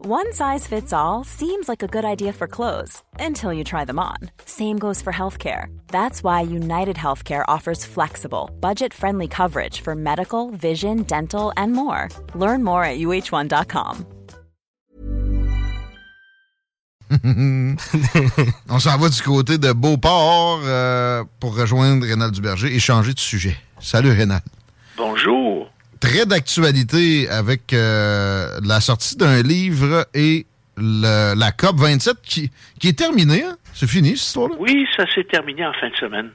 One size fits all seems like a good idea for clothes until you try them on. Same goes for healthcare. That's why United Healthcare offers flexible, budget-friendly coverage for medical, vision, dental, and more. Learn more at uh1.com. On s'en va du côté de Beauport euh, pour rejoindre Rénal Duberger et changer de sujet. Salut Rénal. Très d'actualité avec euh, la sortie d'un livre et le- la COP 27 qui, qui est terminée. hein? C'est fini cette histoire-là? Oui, ça s'est terminé en fin de semaine.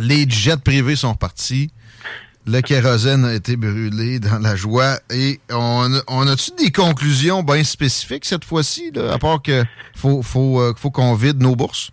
Les jets privés sont repartis. Le kérosène a été brûlé dans la joie. Et on, on a-tu des conclusions bien spécifiques cette fois-ci, à part que faut, faut, euh, faut qu'on vide nos bourses?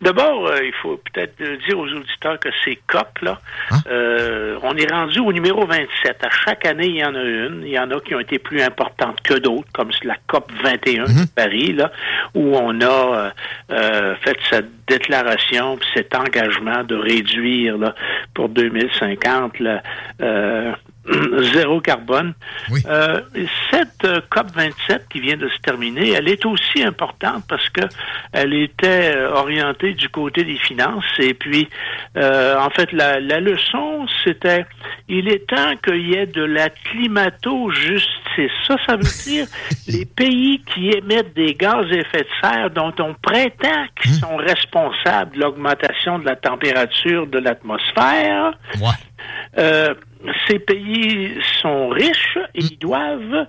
D'abord, euh, il faut peut-être dire aux auditeurs que ces COP, là, euh, on est rendu au numéro 27. À chaque année, il y en a une. Il y en a qui ont été plus importantes que d'autres, comme la COP 21 de Paris, là, où on a euh, euh, fait cette déclaration, cet engagement de réduire là, pour 2050 là, euh, zéro carbone. Euh, cette euh, COP 27 qui vient de se terminer, elle est aussi importante parce que elle était euh, orientée du côté des finances et puis euh, en fait la, la leçon c'était il est temps qu'il y ait de la climato-justice. Ça, ça veut dire les pays qui émettent des gaz à effet de serre dont on prétend qu'ils sont responsables de l'augmentation de la température de l'atmosphère. Euh, ces pays sont riches et ils doivent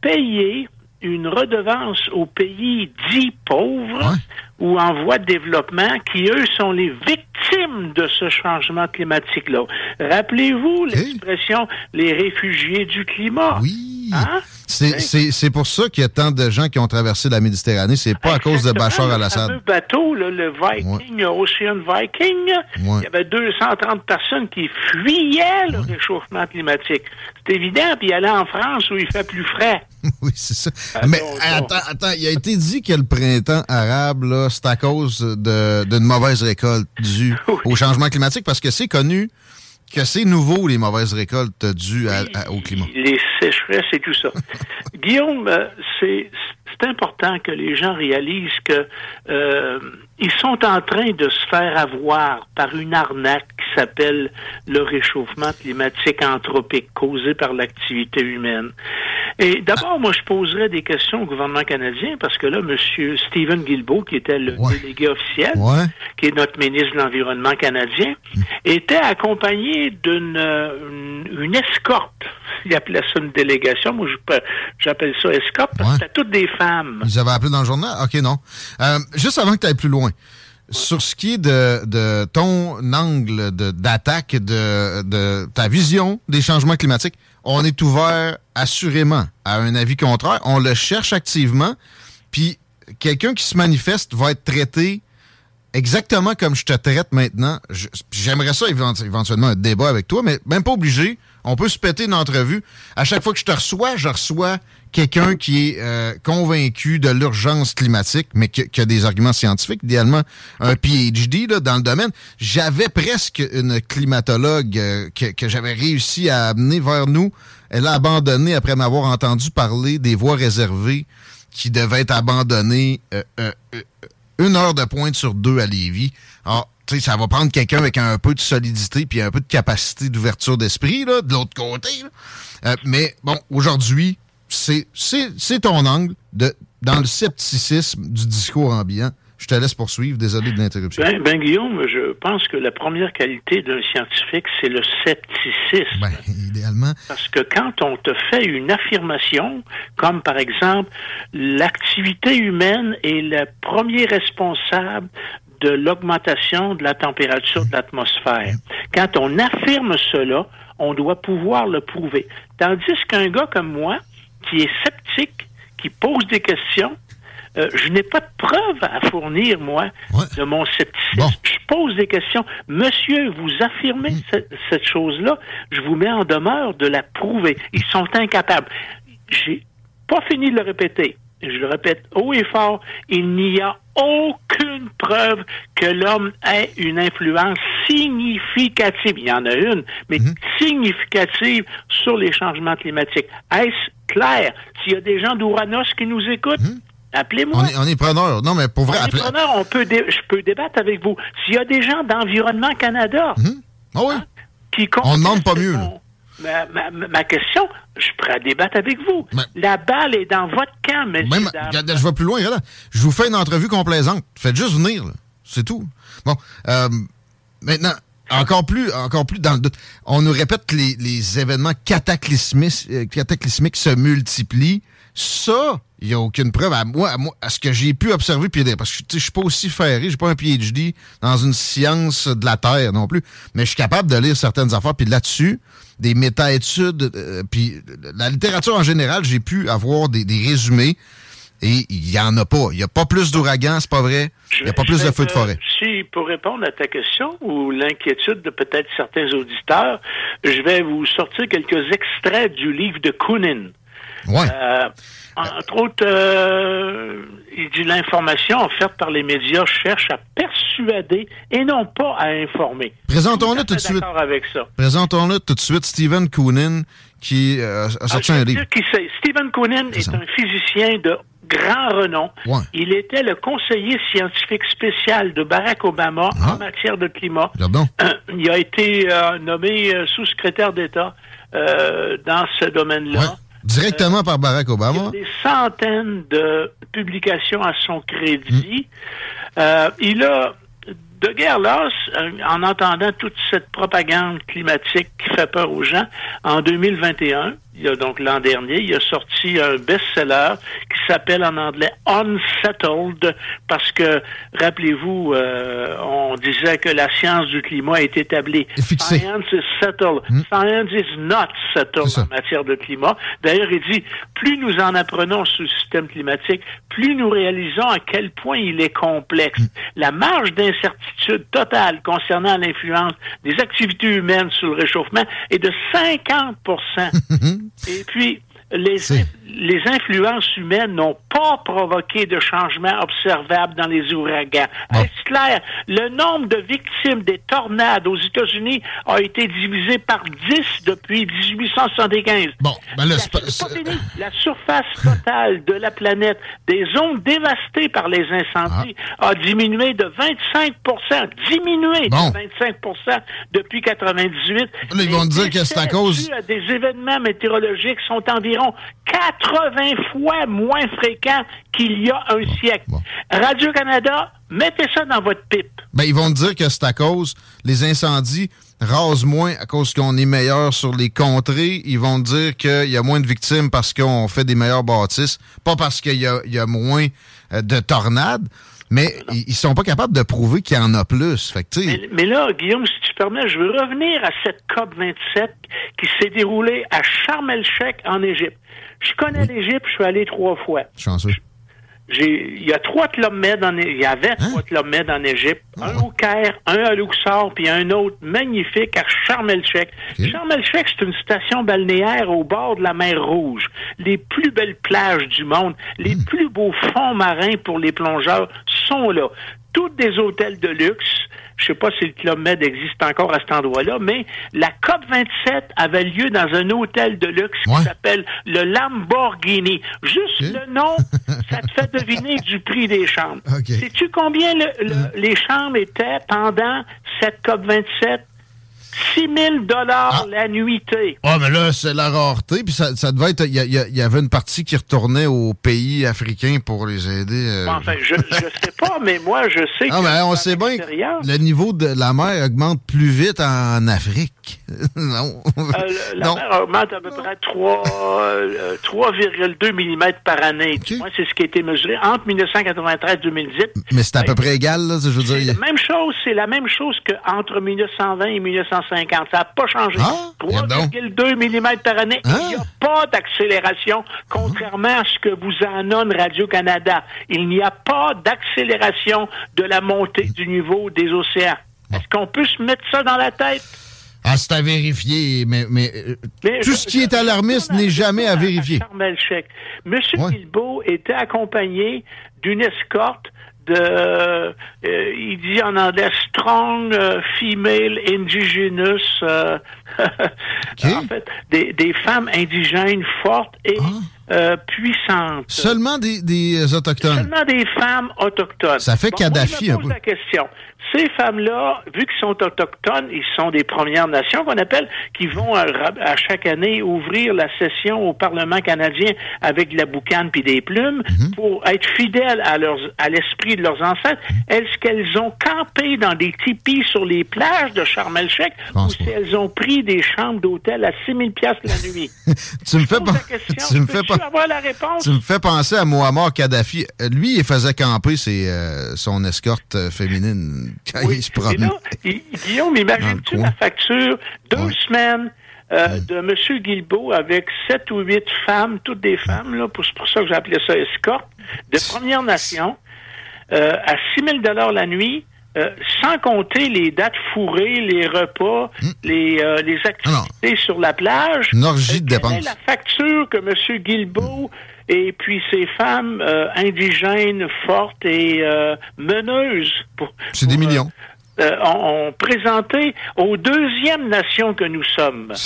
payer une redevance aux pays dits pauvres ou en voie de développement qui, eux, sont les victimes de ce changement climatique-là. Rappelez-vous l'expression les réfugiés du climat. Oui. Hein? C'est- pour ça qu'il y a tant de gens qui ont traversé la Méditerranée. C'est pas à cause de Bachar Le al-Assad. fameux bateau, là, le Viking, Ocean Viking, il y avait 230 personnes qui fuyaient le réchauffement climatique. C'est évident, puis il allait en France où il fait plus frais. oui, c'est ça. Mais attends, attends, il a été dit que le printemps arabe, c'est à cause d'une mauvaise récolte due au changement climatique parce que c'est connu que c'est nouveau les mauvaises récoltes dues à- à- au climat. les sécheresses et tout ça. Guillaume, c'est c'est important que les gens réalisent que euh, ils sont en train de se faire avoir par une arnaque qui s'appelle le réchauffement climatique anthropique causé par l'activité humaine. Et d'abord, moi, je poserais des questions au gouvernement canadien parce que là, M. Stephen Guilbeault, qui était le délégué officiel, Ouais. qui est notre ministre de l'Environnement canadien, était accompagné d'une euh, une, une escorte. Il appelait ça une délégation. Moi, j'appelle ça escorte parce que c'était toutes des femmes. Vous avez appelé dans le journal? OK, non. Euh, juste avant que tu ailles plus loin, sur ce qui est de, de ton angle de- d'attaque, de, de ta vision des changements climatiques, on est ouvert assurément à un avis contraire. On le cherche activement. Puis quelqu'un qui se manifeste va être traité exactement comme je te traite maintenant. J'aimerais ça évent- éventuellement un débat avec toi, mais même pas obligé. On peut se péter une entrevue. À chaque fois que je te reçois, je reçois quelqu'un qui est euh, convaincu de l'urgence climatique, mais qui, a des arguments scientifiques, idéalement un PhD dans le domaine. J'avais presque une climatologue euh, que, j'avais réussi à amener vers nous. Elle a abandonné après m'avoir entendu parler des voies réservées qui devaient être abandonnées euh, une heure de pointe sur deux à Lévis. Ça va prendre quelqu'un avec un peu de solidité puis un peu de capacité d'ouverture d'esprit, là, de l'autre côté. là. Euh, mais bon, aujourd'hui, c'est c'est- c'est ton angle de, dans le scepticisme du discours ambiant. Je te laisse poursuivre. Désolé de l'interruption. Ben, ben, Guillaume, je pense que la première qualité d'un scientifique, c'est le scepticisme. Ben, idéalement. Parce que quand on te fait une affirmation, comme par exemple, l'activité humaine est le premier responsable de l'augmentation de la température de l'atmosphère. Quand on affirme cela, on doit pouvoir le prouver. Tandis qu'un gars comme moi, qui est sceptique, qui pose des questions. Euh, je n'ai pas de preuves à fournir, moi, de mon scepticisme. Je pose des questions. Monsieur, vous affirmez hmm. cette, chose-là. Je vous mets en demeure de la prouver. Ils sont incapables. J'ai pas fini de le répéter. Je le répète haut et fort. Il n'y a aucune preuve que l'homme ait une influence significative. Il y en a une, mais hmm. significative sur les changements climatiques. Est-ce clair? S'il y a des gens d'Ouranos qui nous écoutent, hmm. Appelez-moi. On est, preneur. Non, mais pour vrai. On est preneur, on peut je peux débattre avec vous. S'il y a des gens d'Environnement Canada oui. Hein, qui On ne demande pas mieux. Ma, question, je pourrais débattre avec vous. la balle est dans votre camp, mais je vais plus loin. Je vous fais une entrevue complaisante. Faites juste venir. C'est tout. Bon. Euh, maintenant, encore plus, encore plus dans le doute. On nous répète que les, événements cataclysmiques, euh, cataclysmiques se multiplient. Ça, il n'y a aucune preuve. À moi, à, moi, à ce que j'ai pu observer, puis parce que je suis pas aussi ferré, j'ai pas un PhD dans une science de la Terre non plus, mais je suis capable de lire certaines affaires, puis là-dessus, des méta-études, euh, puis la littérature en général, j'ai pu avoir des, résumés, et il n'y en a pas. Il n'y a pas plus d'ouragans, c'est pas vrai. Il n'y a pas plus de feux de forêt. Si, pour répondre à ta question, ou l'inquiétude de peut-être certains auditeurs, je vais vous sortir quelques extraits du livre de Koonin. Ouais. Euh, entre autres, euh, il dit l'information offerte par les médias cherche à persuader et non pas à informer. Présentons-le tout de suite. avec ça. Présentons-le tout de suite, Stephen Koonin, qui euh, a sorti ah, un livre. Stephen Koonin est, un physicien de grand renom. Il était le conseiller scientifique spécial de Barack Obama ah. en matière de climat. il a été nommé sous-secrétaire d'État dans ce domaine-là. Directement par Barack Obama. Il y a des centaines de publications à son crédit. Mm. Euh, il a de guerre lasse, euh, en entendant toute cette propagande climatique qui fait peur aux gens, en 2021, il y a donc l'an dernier, il a sorti un best-seller qui s'appelle en anglais Unsettled parce que, rappelez-vous, euh, on disait que la science du climat est établie. Science is settled. Hmm. Science is not settled en matière de climat. D'ailleurs, il dit, plus nous en apprenons sur le système climatique, plus nous réalisons à quel point il est complexe. Hmm. La marge d'incertitude totale concernant l'influence des activités humaines sur le réchauffement est de 50 Et puis, les, les influences humaines n'ont pas provoqué de changements observables dans les ouragans. Est-ce clair? Le nombre de victimes des tornades aux États-Unis a été divisé par 10 depuis 1875. Bon, ben là, la, pas la surface totale de la planète, des zones dévastées par les incendies, ah. a diminué de 25% diminué de 25% depuis 98. Là, ils vont dire que c'est à cause... Des événements météorologiques sont environ 80 fois moins fréquents qu'il y a un siècle. Radio-Canada, mettez ça dans votre pipe. Ben, ils vont dire que c'est à cause les incendies rasent moins à cause qu'on est meilleur sur les contrées. Ils vont dire qu'il y a moins de victimes parce qu'on fait des meilleures bâtisses, pas parce qu'il y, a, moins euh, de tornades. Mais ils sont pas capables de prouver qu'il y en a plus. Fait mais, là, Guillaume, si tu permets, je veux revenir à cette COP 27 qui s'est déroulée à Sharm el-Sheikh en Égypte. Je connais l'Égypte, je suis allé trois fois. Chanceux. Il y a trois clubs med en il y avait hein? trois clubs med en Égypte, ah un au Caire, un à Luxor, puis un autre magnifique à Sharm el-Sheikh. Sharm el-Sheikh, c'est une station balnéaire au bord de la mer Rouge. Les plus belles plages du monde, les hmm. plus beaux fonds marins pour les plongeurs sont là. Toutes des hôtels de luxe, je sais pas si le Club Med existe encore à cet endroit-là, mais la COP 27 avait lieu dans un hôtel de luxe qui s'appelle le Lamborghini. Juste le nom, ça te fait deviner du prix des chambres. Sais-tu combien les chambres étaient pendant cette COP 27? 6 000 dollars ah. la nuitée. Ah, mais là, c'est la rareté. Puis ça, ça devait être. Il y, avait une partie qui retournait aux pays africains pour les aider. Euh. Enfin, je ne sais pas, mais moi, je sais ah, que. mais on sait bien que le niveau de la mer augmente plus vite en Afrique. non. Euh, la non. mer augmente à peu près 3, euh, 3,2 mm par année. Ok. Moi, c'est ce qui a été mesuré entre 1993 et 2018. Mais c'est à peu près égal, là, je veux dire. la même chose, c'est la même chose qu'entre 1920 et 1950. Ça n'a pas changé. Ah, regarde donc. 3,2 mm par année. Ah. Il n'y a pas d'accélération, contrairement à ce que vous annonce Radio-Canada. Il n'y a pas d'accélération de la montée du niveau des océans. Est-ce qu'on peut se mettre ça dans la tête? Ah, c'est à vérifier, mais, mais, euh, Mais tout je- ce qui est je- alarmiste je- n'est jamais à je- vérifier. El-Sheikh. Monsieur Ouais. Guilbeault était accompagné d'une escorte de, euh, il dit en anglais, strong euh, female indigenous, euh, en fait, des, des femmes indigènes fortes et euh, puissantes. Ah. Seulement des, des Autochtones. Seulement des femmes autochtones. Ça fait Bon, Kadhafi moi, je un me pose peu. la question. Ces femmes-là, vu qu'ils sont autochtones, ils sont des Premières Nations qu'on appelle, qui vont à, à chaque année ouvrir la session au Parlement canadien avec de la boucane puis des plumes Mhm. pour être fidèles à leurs à l'esprit de leurs ancêtres. Est-ce qu'elles ont campé dans des tipis sur les plages de Sharm el-Sheikh ou si elles ont pris des chambres d'hôtel à 6 000 piastres la nuit? Tu me fais pas. Tu me fais pas. avoir la réponse? Tu me fais penser à Muammar Kadhafi. Euh, Lui, il faisait camper ses, euh, son escorte euh, féminine quand Oui. il se Et promenait. là, I- Guillaume, imagine-tu la facture? Deux Ouais. semaines euh, de M. Guilbeault avec sept ou huit femmes, toutes des femmes, là, pour- c'est pour ça que j'ai appelé ça escorte, de Première Nation, euh, à 6 000 la nuit, euh, sans compter les dates fourrées, les repas, les, euh, les activités sur la plage. Hmm. Une orgie de quelle est dépenses. la facture que M. Guilbeault et puis ces femmes euh, indigènes fortes et euh, meneuses pour- C'est des euh, millions. euh, ont, ont présenté aux deuxièmes nations que nous sommes.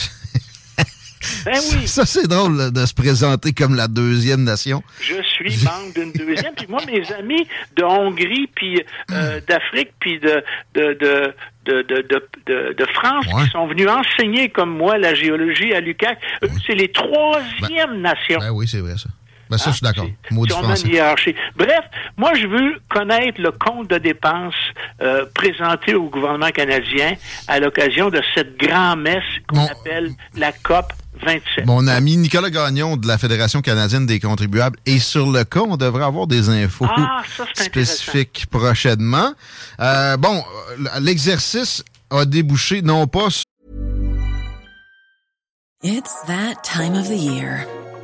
ben oui, Ça, c'est drôle de se présenter comme la deuxième nation. je suis membre d'une deuxième. Puis moi, mes amis de Hongrie, puis euh, d'Afrique, puis de, de, de, de, de, France, Ouais. qui sont venus enseigner comme moi la géologie à l'UQAC, eux, c'est les troisièmes nations. Ben oui, c'est vrai, ça. Ben ça, je suis d'accord. Si- Maudit si on a français. une hiérarchie. Bref, moi, je veux connaître le compte de dépenses euh, présenté au gouvernement canadien à l'occasion de cette grand-messe qu'on appelle la COP 27. Mon ami Nicolas Gagnon de la Fédération canadienne des contribuables est sur le cas. On devrait avoir des infos Ah, ça, spécifiques prochainement. Euh, bon, l'exercice a débouché non pas sur It's that time of the year.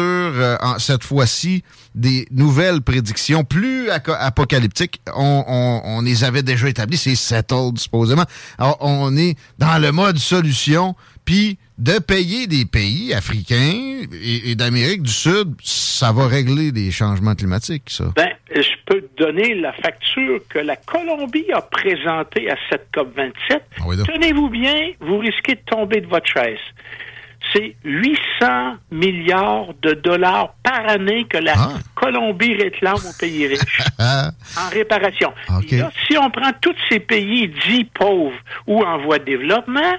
Euh, en- cette fois-ci des nouvelles prédictions plus apocalyptiques. On, on- on les avait déjà établies, c'est settled supposément. Alors, on est dans le mode solution, puis de payer des pays africains et, et d'Amérique du Sud, ça va régler des changements climatiques, ça. Ben, je peux te donner la facture que la Colombie a présentée à cette COP27. Ah oui. Tenez-vous bien, vous risquez de tomber de votre chaise. C'est 800 milliards de dollars par année que la Ah. Colombie réclame aux pays riches Ah, en réparation. Là, si on prend tous ces pays dits pauvres ou en voie de développement,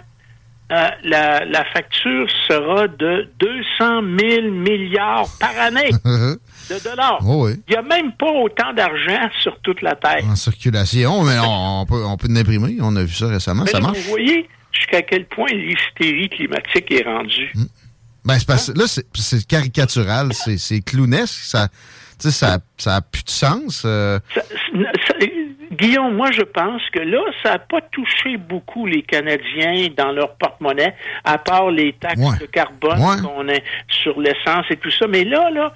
euh, la, la facture sera de 200 000 milliards par année de dollars. Oh oui. Il n'y a même pas autant d'argent sur toute la Terre. en circulation, mais on, on peut, on peut l'imprimer. On a vu ça récemment, Mais ça là, marche. vous voyez jusqu'à quel point l'hystérie climatique est rendue. Ben, c'est parce- là, c'est- caricatural, c'est clownesque. Ça, ça n'a plus de sens. Euh. Guillaume, moi, je pense que là, ça n'a pas touché beaucoup les Canadiens dans leur porte-monnaie, à part les taxes de carbone qu'on a sur l'essence et tout ça. Mais là, là,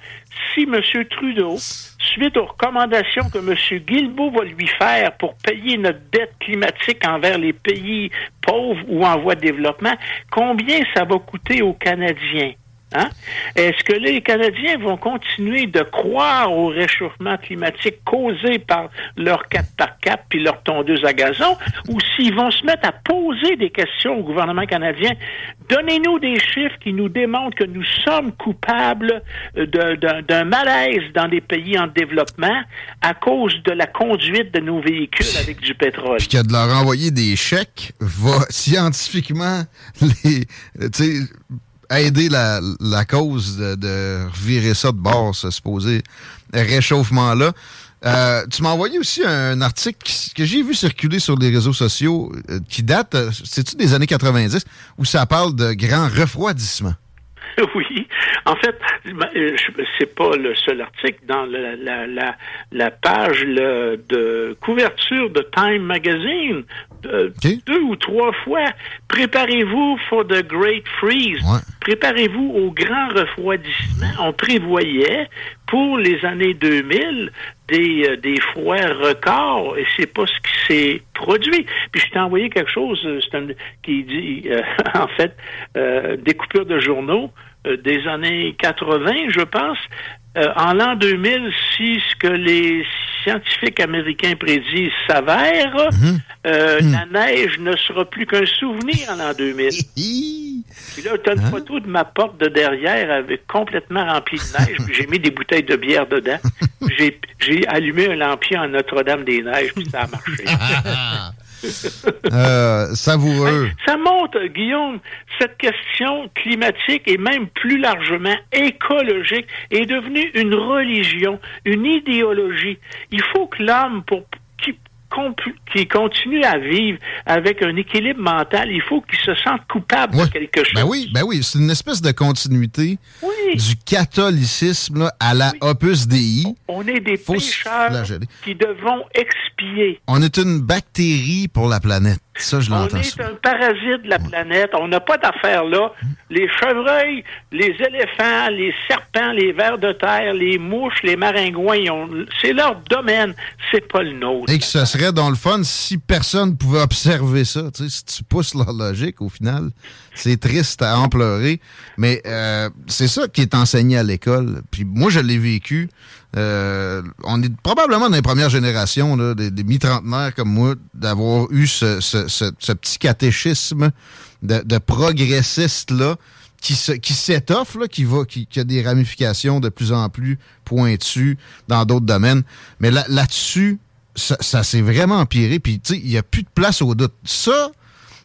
si M. Trudeau, suite aux recommandations que M. Guilbeault va lui faire pour payer notre dette climatique envers les pays pauvres ou en voie de développement, combien ça va coûter aux Canadiens? Hein? Est-ce que les Canadiens vont continuer de croire au réchauffement climatique causé par leur 4x4 puis leur tondeuse à gazon ou s'ils vont se mettre à poser des questions au gouvernement canadien? Donnez-nous des chiffres qui nous démontrent que nous sommes coupables d'un malaise dans des pays en développement à cause de la conduite de nos véhicules avec du pétrole. Puis que de leur envoyer des chèques va scientifiquement les aider la, la cause de, de, virer ça de bord, ce supposé réchauffement-là. Euh, tu m'as envoyé aussi un article que j'ai vu circuler sur les réseaux sociaux euh, qui date, euh, c'est-tu des années 90, où ça parle de grand refroidissement. Oui. En fait, ben, c'est pas le seul article. Dans la, la, la, page de couverture de Time Magazine, deux ou trois fois, préparez-vous for the Great Freeze. Préparez-vous au grand refroidissement. On prévoyait pour les années 2000 des, euh, des froids records et c'est pas ce qui s'est produit. Puis je t'ai envoyé quelque chose euh, qui dit, euh, en fait, des coupures de journaux des années 80, je pense, en l'an 2000, si ce que les scientifiques américains prédisent s'avère, mhm. Mhm. la neige ne sera plus qu'un souvenir en l'an 2000. Puis là, tu as une hein? photo de ma porte de derrière avec complètement remplie de neige. puis j'ai mis des bouteilles de bière dedans. j'ai, j'ai allumé un lampion à Notre-Dame-des-Neiges, puis ça a marché. euh, savoureux. Ça montre, Guillaume, cette question climatique et même plus largement écologique est devenue une religion, une idéologie. Il faut que l'homme, pour qui continue à vivre avec un équilibre mental, il faut qu'il se sente coupable de quelque ben chose. Ben oui, ben oui, c'est une espèce de continuité du catholicisme à la Opus Dei. On est des pécheurs qui devons expier. On est une bactérie pour la planète. Ça, je l'entends. On est un parasite de la planète. On n'a pas d'affaires là. Les chevreuils, les éléphants, les serpents, les vers de terre, les mouches, les maringouins, c'est leur domaine. C'est pas le nôtre. Et que ce serait dans le fun si personne pouvait observer ça. si tu pousses leur logique, au final, c'est triste à en pleurer. Mais euh, c'est ça qui est enseigné à l'école. Puis moi, je l'ai vécu. Euh, on est probablement dans les premières générations, des, mi-trentenaires comme moi, d'avoir eu ce, petit catéchisme de, progressistes-là qui, qui s'étoffe, qui, va, qui, a des ramifications de plus en plus pointues dans d'autres domaines. Mais là, là-dessus, ça, s'est vraiment empiré. Puis, tu sais, il n'y a plus de place au doute. Ça,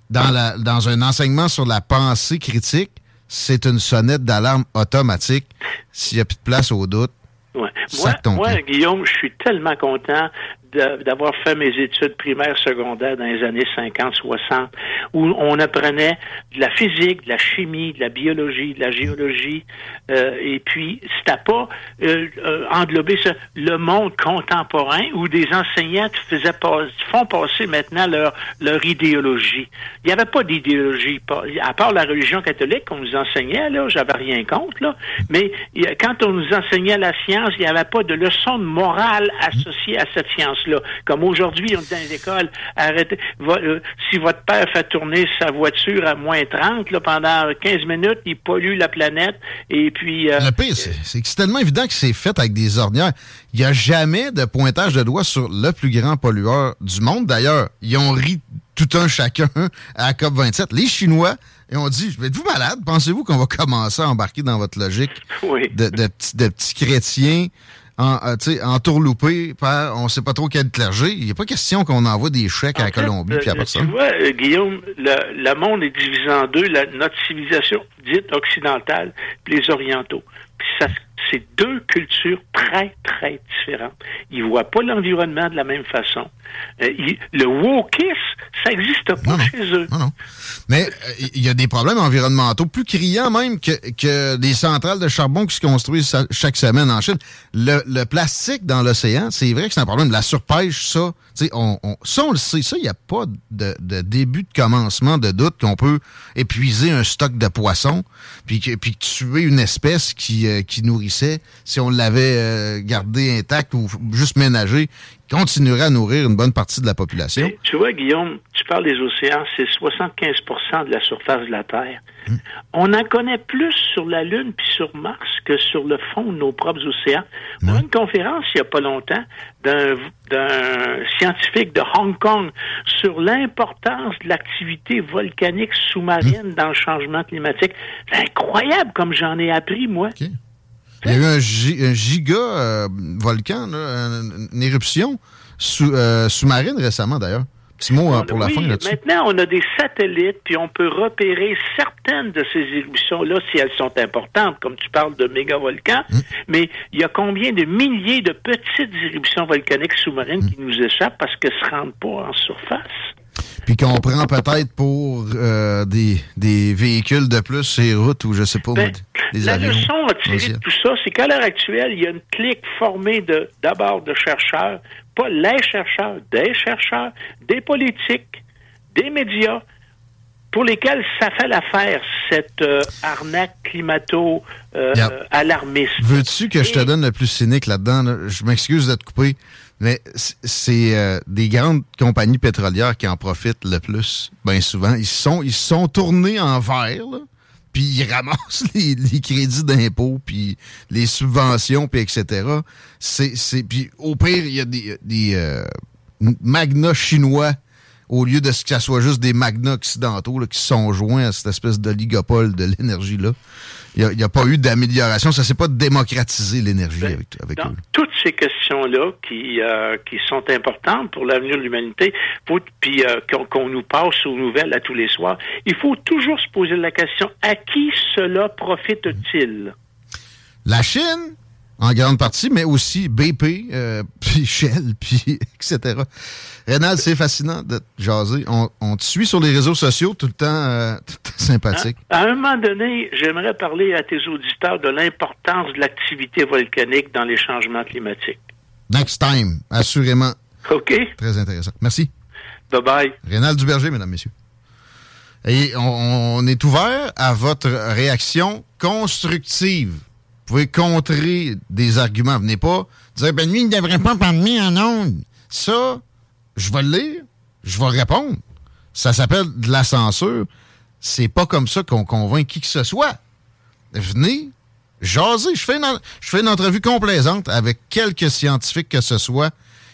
dans, dans un enseignement sur la pensée critique, c'est une sonnette d'alarme automatique. S'il n'y a plus de place au doute, Ouais. Moi, moi, Guillaume, je suis tellement content d'avoir fait mes études primaires, secondaires dans les années 50, 60, où on apprenait de la physique, de la chimie, de la biologie, de la géologie, euh, et puis c'était pas euh, euh le monde contemporain où des enseignants faisaient font passer maintenant leur leur idéologie. Il n'y avait pas d'idéologie, à part la religion catholique qu'on nous enseignait là, j'avais rien contre là, mais quand on nous enseignait la science, il n'y avait pas de leçon de morale associée à cette science comme aujourd'hui, on est dans les écoles, arrêtez. Euh, si votre père fait tourner sa voiture à moins 30 là, pendant 15 minutes, il pollue la planète. Et puis. Euh, le pire, c'est que c'est tellement évident que c'est fait avec des ornières. Il n'y a jamais de pointage de doigt sur le plus grand pollueur du monde. D'ailleurs, ils ont ri tout un chacun à la COP27. Les Chinois, et on dit, êtes-vous malade? Pensez-vous qu'on va commencer à embarquer dans votre logique de, de, de petits chrétiens en, euh, entourloupé par on ne sait pas trop quel clergé. Il n'y a pas question qu'on envoie des chèques à la Colombie puis à euh, personne. Tu vois, euh, Guillaume, le, monde est divisé en deux, notre civilisation dite occidentale puis les orientaux. Puis ça, c'est deux cultures très, traite différente. Ils voient pas l'environnement de la même façon. Euh, le wokisme, ça n'existe pas chez eux. Non, non. Mais il y a des problèmes environnementaux plus criants même que, que des centrales de charbon qui se construisent chaque semaine en Chine. Le, le plastique dans l'océan, c'est vrai que c'est un problème. La surpêche, ça, on, on, ça, on le sait. Ça, il n'y a pas de, de, début de commencement de doute qu'on peut épuiser un stock de poissons puis, puis tuer une espèce qui, euh, qui nourrissait si on l'avait euh, gardé intact ou juste ménagé continuerait à nourrir une bonne partie de la population. tu vois, Guillaume, tu parles des océans, c'est 75% de la surface de la Terre. Hmm. On en connaît plus sur la Lune puis sur Mars que sur le fond de nos propres océans. Dans une conférence, il n'y a pas longtemps, d'un scientifique de Hong Kong sur l'importance de l'activité volcanique sous-marine hmm. dans le changement climatique. C'est incroyable comme j'en ai appris, moi. Il y a eu un, giga euh, volcan, une, éruption euh, sous-marine récemment d'ailleurs. Petit mot hein, pour la fin là-dessus. Maintenant, on a des satellites, puis on peut repérer certaines de ces éruptions-là si elles sont importantes, comme tu parles de mégavolcans. Hum. Mais il y a combien de milliers de petites éruptions volcaniques sous-marines hum. qui nous échappent parce qu'elles ne se rendent pas en surface? Puis qu'on prend peut-être pour euh, des, des, véhicules de plus les routes ou je sais pas, ben, des la avions. La leçon à tirer de tout ça, c'est qu'à l'heure actuelle, il y a une clique formée de d'abord de chercheurs, pas les chercheurs, des chercheurs, des politiques, des médias, pour lesquels ça fait l'affaire, cette euh, arnaque climato-alarmiste. Euh, Veux-tu que je te donne le plus cynique là-dedans? Je m'excuse de te couper. Mais c'est euh, des grandes compagnies pétrolières qui en profitent le plus, bien souvent. Ils sont, ils sont tournés en vert, puis ils ramassent les, crédits d'impôt, puis les subventions, puis etc. C'est, puis au pire, il y a des, des euh, magnats chinois au lieu de ce que ça soit juste des magnats occidentaux qui sont joints à cette espèce d'oligopole de l'énergie-là il n'y a, pas eu d'amélioration. Ça ne s'est pas démocratisé l'énergie ben, avec, avec eux. Toutes ces questions-là qui, euh, qui sont importantes pour l'avenir de l'humanité, puis euh, qu'on nous passe aux nouvelles à tous les soirs, il faut toujours se poser la question à qui cela profite-t-il? La Chine, en grande partie, mais aussi BP, euh, puis Shell, puis etc. Rénal, c'est fascinant de te jaser. On, te suit sur les réseaux sociaux tout le temps, euh, sympathique. À, un moment donné, j'aimerais parler à tes auditeurs de l'importance de l'activité volcanique dans les changements climatiques. Next time, assurément. OK. Très intéressant. Merci. Bye-bye. Rénal Duberger, mesdames, messieurs. Et on, est ouvert à votre réaction constructive. Vous pouvez contrer des arguments. Venez pas dire, ben lui, il ne devrait pas parler en ondes. Ça, je vais le lire, je vais répondre. Ça s'appelle de la censure. C'est pas comme ça qu'on convainc qui que ce soit. Venez, jaser. Je fais, une, entrevue complaisante avec quelques scientifiques que ce soit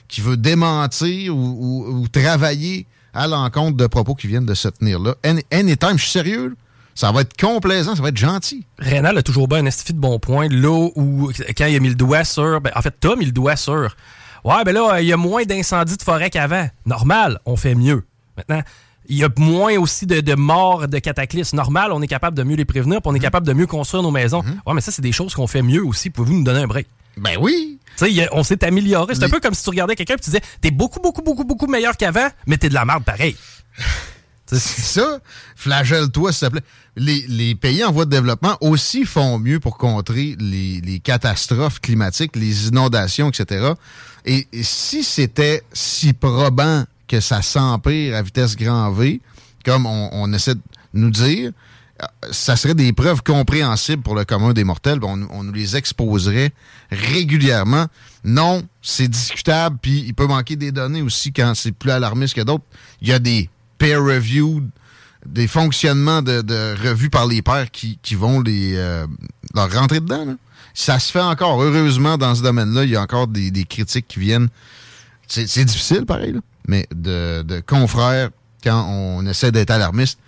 qui veut démentir ou, travailler à l'encontre de propos qui viennent de se tenir là. anytime, je suis sérieux. Ça va être complaisant, ça va être gentil. Rénal a toujours bien un estifi de bon point. Là où, quand il a mis le doigt sur. Ben, en fait, Tom, il le doigt sur Ouais, ben là, il y a moins d'incendies de forêt qu'avant. Normal, on fait mieux. Maintenant, il y a moins aussi de, morts, de cataclysmes. Normal, on est capable de mieux les prévenir, puis on est mhm. capable de mieux construire nos maisons. Mhm. Ouais, mais ça, c'est des choses qu'on fait mieux aussi. Pouvez-vous nous donner un break? Ben oui. Tu sais, on s'est amélioré. C'est un peu comme si tu regardais quelqu'un et tu disais, t'es beaucoup, beaucoup, beaucoup, beaucoup meilleur qu'avant, mais t'es de la merde pareil. C'est ça. Flagelle-toi, s'il te plaît. Les, pays en voie de développement aussi font mieux pour contrer les catastrophes climatiques, les inondations, etc. Et, si c'était si probant que ça s'empire à vitesse grand V, comme on, essaie de nous dire, ça serait des preuves compréhensibles pour le commun des mortels. On, nous les exposerait régulièrement. Non, c'est discutable, puis il peut manquer des données aussi quand c'est plus alarmiste que d'autres. Il y a des peer reviews, des fonctionnements de, revues par les pairs qui, vont les, euh, leur rentrer dedans. Ça se fait encore. Heureusement, dans ce domaine-là, il y a encore des, critiques qui viennent. C'est difficile, pareil, mais de, confrères quand on essaie d'être alarmiste.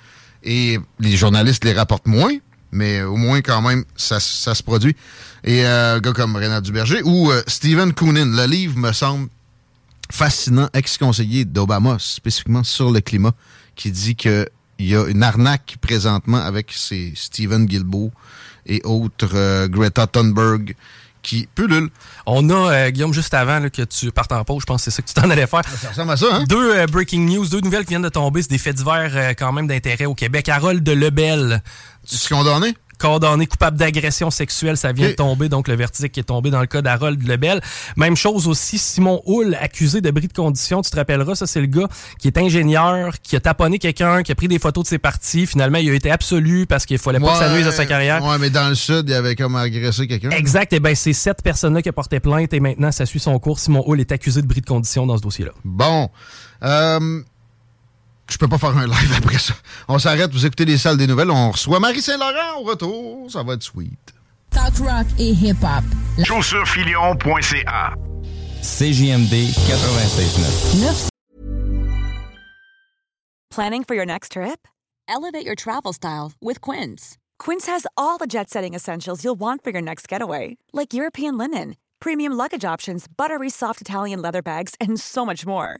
Et les journalistes les rapportent moins, mais au moins, quand même, ça, se produit. Et euh, un gars comme Renat Duberger ou euh, Stephen Koonin, le livre me semble fascinant, ex-conseiller d'Obama, spécifiquement sur le climat, qui dit qu'il y a une arnaque présentement avec ces Stephen Guilbeault et autres, euh, Greta Thunberg, qui pullulent. On a, euh, Guillaume, juste avant là, que tu partes en pause, je pense que c'est ça que tu t'en allais faire. Ça ressemble à ça, hein? Deux euh, breaking news, deux nouvelles qui viennent de tomber. C'est des faits divers euh, quand même d'intérêt au Québec. Harold de Lebel. Tu es condamné? Condamné coupable d'agression sexuelle. Ça vient de tomber, donc le verdict est tombé dans le cas d'Harold Lebel. Même chose aussi, Simon Hull, accusé de bris de condition. Tu te rappelleras, ça, c'est le gars qui est ingénieur, qui a taponné quelqu'un, qui a pris des photos de ses parties. Finalement, il a été absolu parce qu'il fallait pas que ça nuise à sa carrière. Ouais, mais dans le sud, il avait comme agressé quelqu'un. Exact. Et eh ben, c'est cette personne-là qui a porté plainte et maintenant, ça suit son cours. Simon Hull est accusé de bris de condition dans ce dossier-là. Bon. Euh, je peux pas faire un live après ça. On s'arrête, vous écoutez les salles des nouvelles. On reçoit Marie Saint-Laurent au retour. Ça va être sweet. Talk rock et hip-hop. Chaussurefilion.ca CJMD 96.9 Planning for your next trip? Elevate your travel style with Quince. Quince has all the jet-setting essentials you'll want for your next getaway, like European linen, premium luggage options, buttery soft Italian leather bags, and so much more.